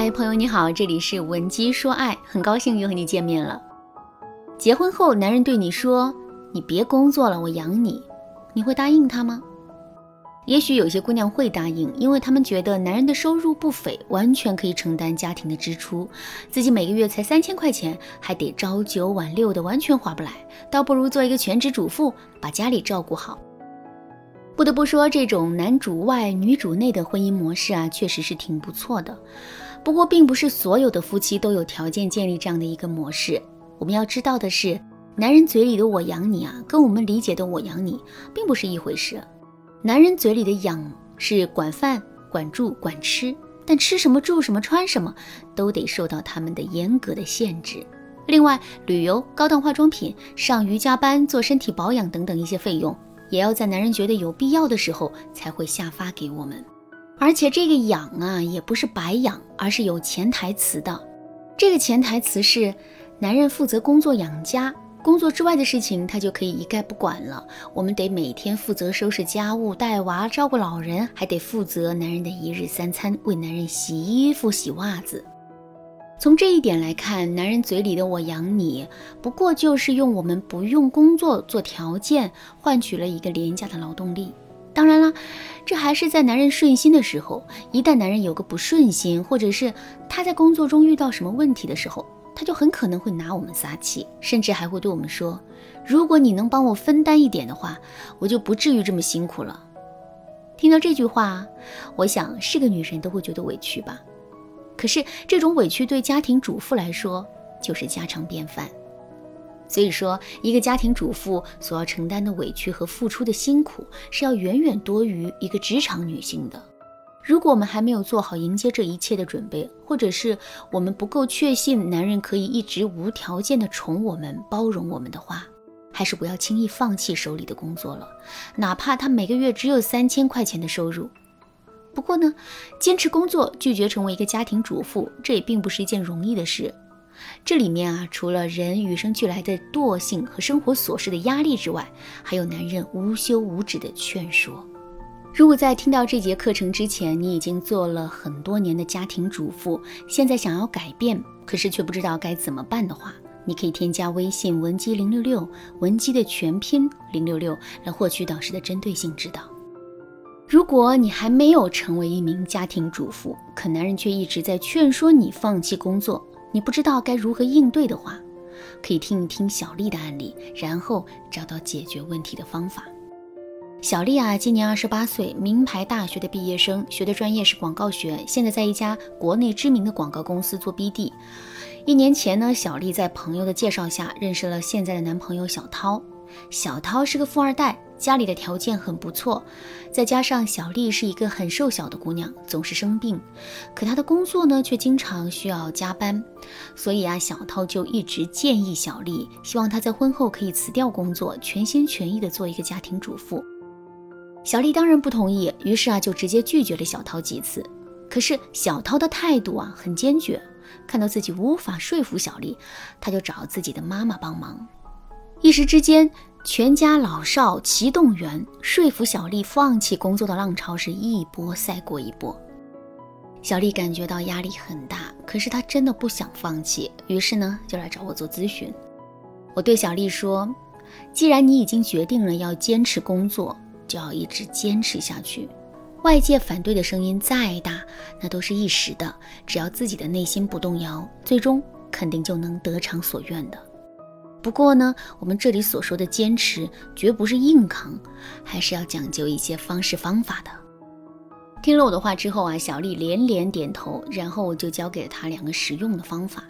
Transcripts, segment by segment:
嗨，朋友你好，这里是文姬说爱，很高兴又和你见面了。结婚后，男人对你说：“你别工作了，我养你。”你会答应他吗？也许有些姑娘会答应，因为她们觉得男人的收入不菲，完全可以承担家庭的支出，自己每个月才三千块钱，还得朝九晚六的，完全划不来，倒不如做一个全职主妇，把家里照顾好。不得不说，这种男主外女主内的婚姻模式啊，确实是挺不错的。不过，并不是所有的夫妻都有条件建立这样的一个模式。我们要知道的是，男人嘴里的“我养你”啊，跟我们理解的“我养你”并不是一回事。男人嘴里的“养”是管饭、管住、管吃，但吃什么、住什么、穿什么，都得受到他们的严格的限制。另外，旅游、高档化妆品、上瑜伽班、做身体保养等等一些费用，也要在男人觉得有必要的时候才会下发给我们。而且这个养啊，也不是白养，而是有潜台词的。这个潜台词是，男人负责工作养家，工作之外的事情他就可以一概不管了。我们得每天负责收拾家务、带娃、照顾老人，还得负责男人的一日三餐，为男人洗衣服、洗袜子。从这一点来看，男人嘴里的“我养你”，不过就是用我们不用工作做条件，换取了一个廉价的劳动力。当然了，这还是在男人顺心的时候。一旦男人有个不顺心，或者是他在工作中遇到什么问题的时候，他就很可能会拿我们撒气，甚至还会对我们说：“如果你能帮我分担一点的话，我就不至于这么辛苦了。”听到这句话，我想是个女人都会觉得委屈吧。可是这种委屈对家庭主妇来说就是家常便饭。所以说，一个家庭主妇所要承担的委屈和付出的辛苦，是要远远多于一个职场女性的。如果我们还没有做好迎接这一切的准备，或者是我们不够确信男人可以一直无条件的宠我们、包容我们的话，还是不要轻易放弃手里的工作了，哪怕他每个月只有三千块钱的收入。不过呢，坚持工作，拒绝成为一个家庭主妇，这也并不是一件容易的事。这里面啊，除了人与生俱来的惰性和生活琐事的压力之外，还有男人无休无止的劝说。如果在听到这节课程之前，你已经做了很多年的家庭主妇，现在想要改变，可是却不知道该怎么办的话，你可以添加微信文姬零六六，文姬的全拼零六六，来获取导师的针对性指导。如果你还没有成为一名家庭主妇，可男人却一直在劝说你放弃工作。你不知道该如何应对的话，可以听一听小丽的案例，然后找到解决问题的方法。小丽啊，今年二十八岁，名牌大学的毕业生，学的专业是广告学，现在在一家国内知名的广告公司做 BD。一年前呢，小丽在朋友的介绍下认识了现在的男朋友小涛。小涛是个富二代。家里的条件很不错，再加上小丽是一个很瘦小的姑娘，总是生病，可她的工作呢却经常需要加班，所以啊，小涛就一直建议小丽，希望她在婚后可以辞掉工作，全心全意的做一个家庭主妇。小丽当然不同意，于是啊，就直接拒绝了小涛几次。可是小涛的态度啊很坚决，看到自己无法说服小丽，他就找自己的妈妈帮忙，一时之间。全家老少齐动员，说服小丽放弃工作的浪潮是一波赛过一波。小丽感觉到压力很大，可是她真的不想放弃，于是呢就来找我做咨询。我对小丽说：“既然你已经决定了要坚持工作，就要一直坚持下去。外界反对的声音再大，那都是一时的，只要自己的内心不动摇，最终肯定就能得偿所愿的。”不过呢，我们这里所说的坚持，绝不是硬扛，还是要讲究一些方式方法的。听了我的话之后啊，小丽连连点头，然后我就教给了她两个实用的方法。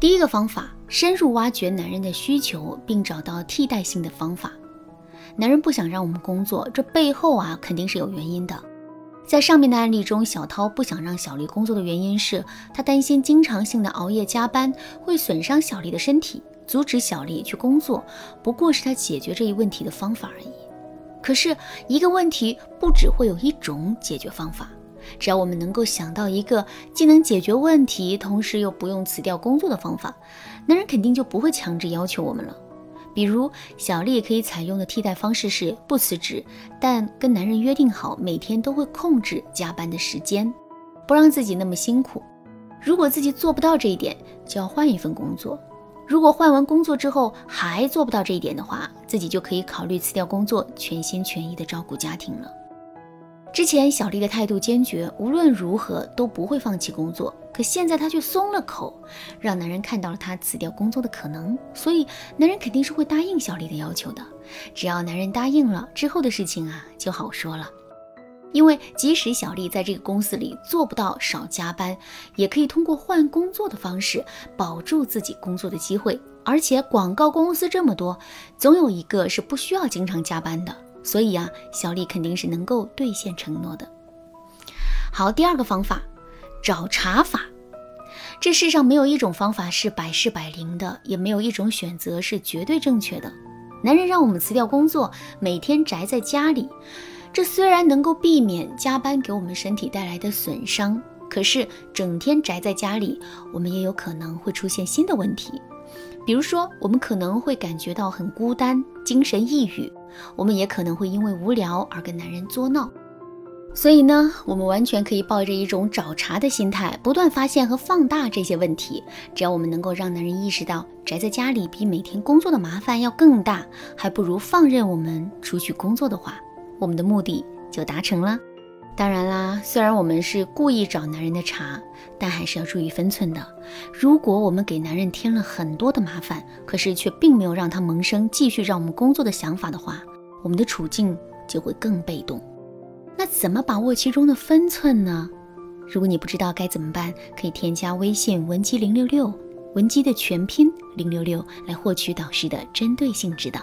第一个方法，深入挖掘男人的需求，并找到替代性的方法。男人不想让我们工作，这背后啊肯定是有原因的。在上面的案例中，小涛不想让小丽工作的原因是他担心经常性的熬夜加班会损伤小丽的身体。阻止小丽去工作，不过是他解决这一问题的方法而已。可是，一个问题不只会有一种解决方法。只要我们能够想到一个既能解决问题，同时又不用辞掉工作的方法，男人肯定就不会强制要求我们了。比如，小丽可以采用的替代方式是不辞职，但跟男人约定好每天都会控制加班的时间，不让自己那么辛苦。如果自己做不到这一点，就要换一份工作。如果换完工作之后还做不到这一点的话，自己就可以考虑辞掉工作，全心全意的照顾家庭了。之前小丽的态度坚决，无论如何都不会放弃工作。可现在她却松了口，让男人看到了她辞掉工作的可能，所以男人肯定是会答应小丽的要求的。只要男人答应了，之后的事情啊就好说了。因为即使小丽在这个公司里做不到少加班，也可以通过换工作的方式保住自己工作的机会。而且广告公司这么多，总有一个是不需要经常加班的。所以啊，小丽肯定是能够兑现承诺的。好，第二个方法，找茬法。这世上没有一种方法是百试百灵的，也没有一种选择是绝对正确的。男人让我们辞掉工作，每天宅在家里，这虽然能够避免加班给我们身体带来的损伤，可是整天宅在家里，我们也有可能会出现新的问题。比如说，我们可能会感觉到很孤单，精神抑郁。我们也可能会因为无聊而跟男人作闹，所以呢，我们完全可以抱着一种找茬的心态，不断发现和放大这些问题。只要我们能够让男人意识到宅在家里比每天工作的麻烦要更大，还不如放任我们出去工作的话，我们的目的就达成了。当然啦，虽然我们是故意找男人的茬，但还是要注意分寸的。如果我们给男人添了很多的麻烦，可是却并没有让他萌生继续让我们工作的想法的话，我们的处境就会更被动。那怎么把握其中的分寸呢？如果你不知道该怎么办，可以添加微信文姬零六六，文姬的全拼零六六，来获取导师的针对性指导。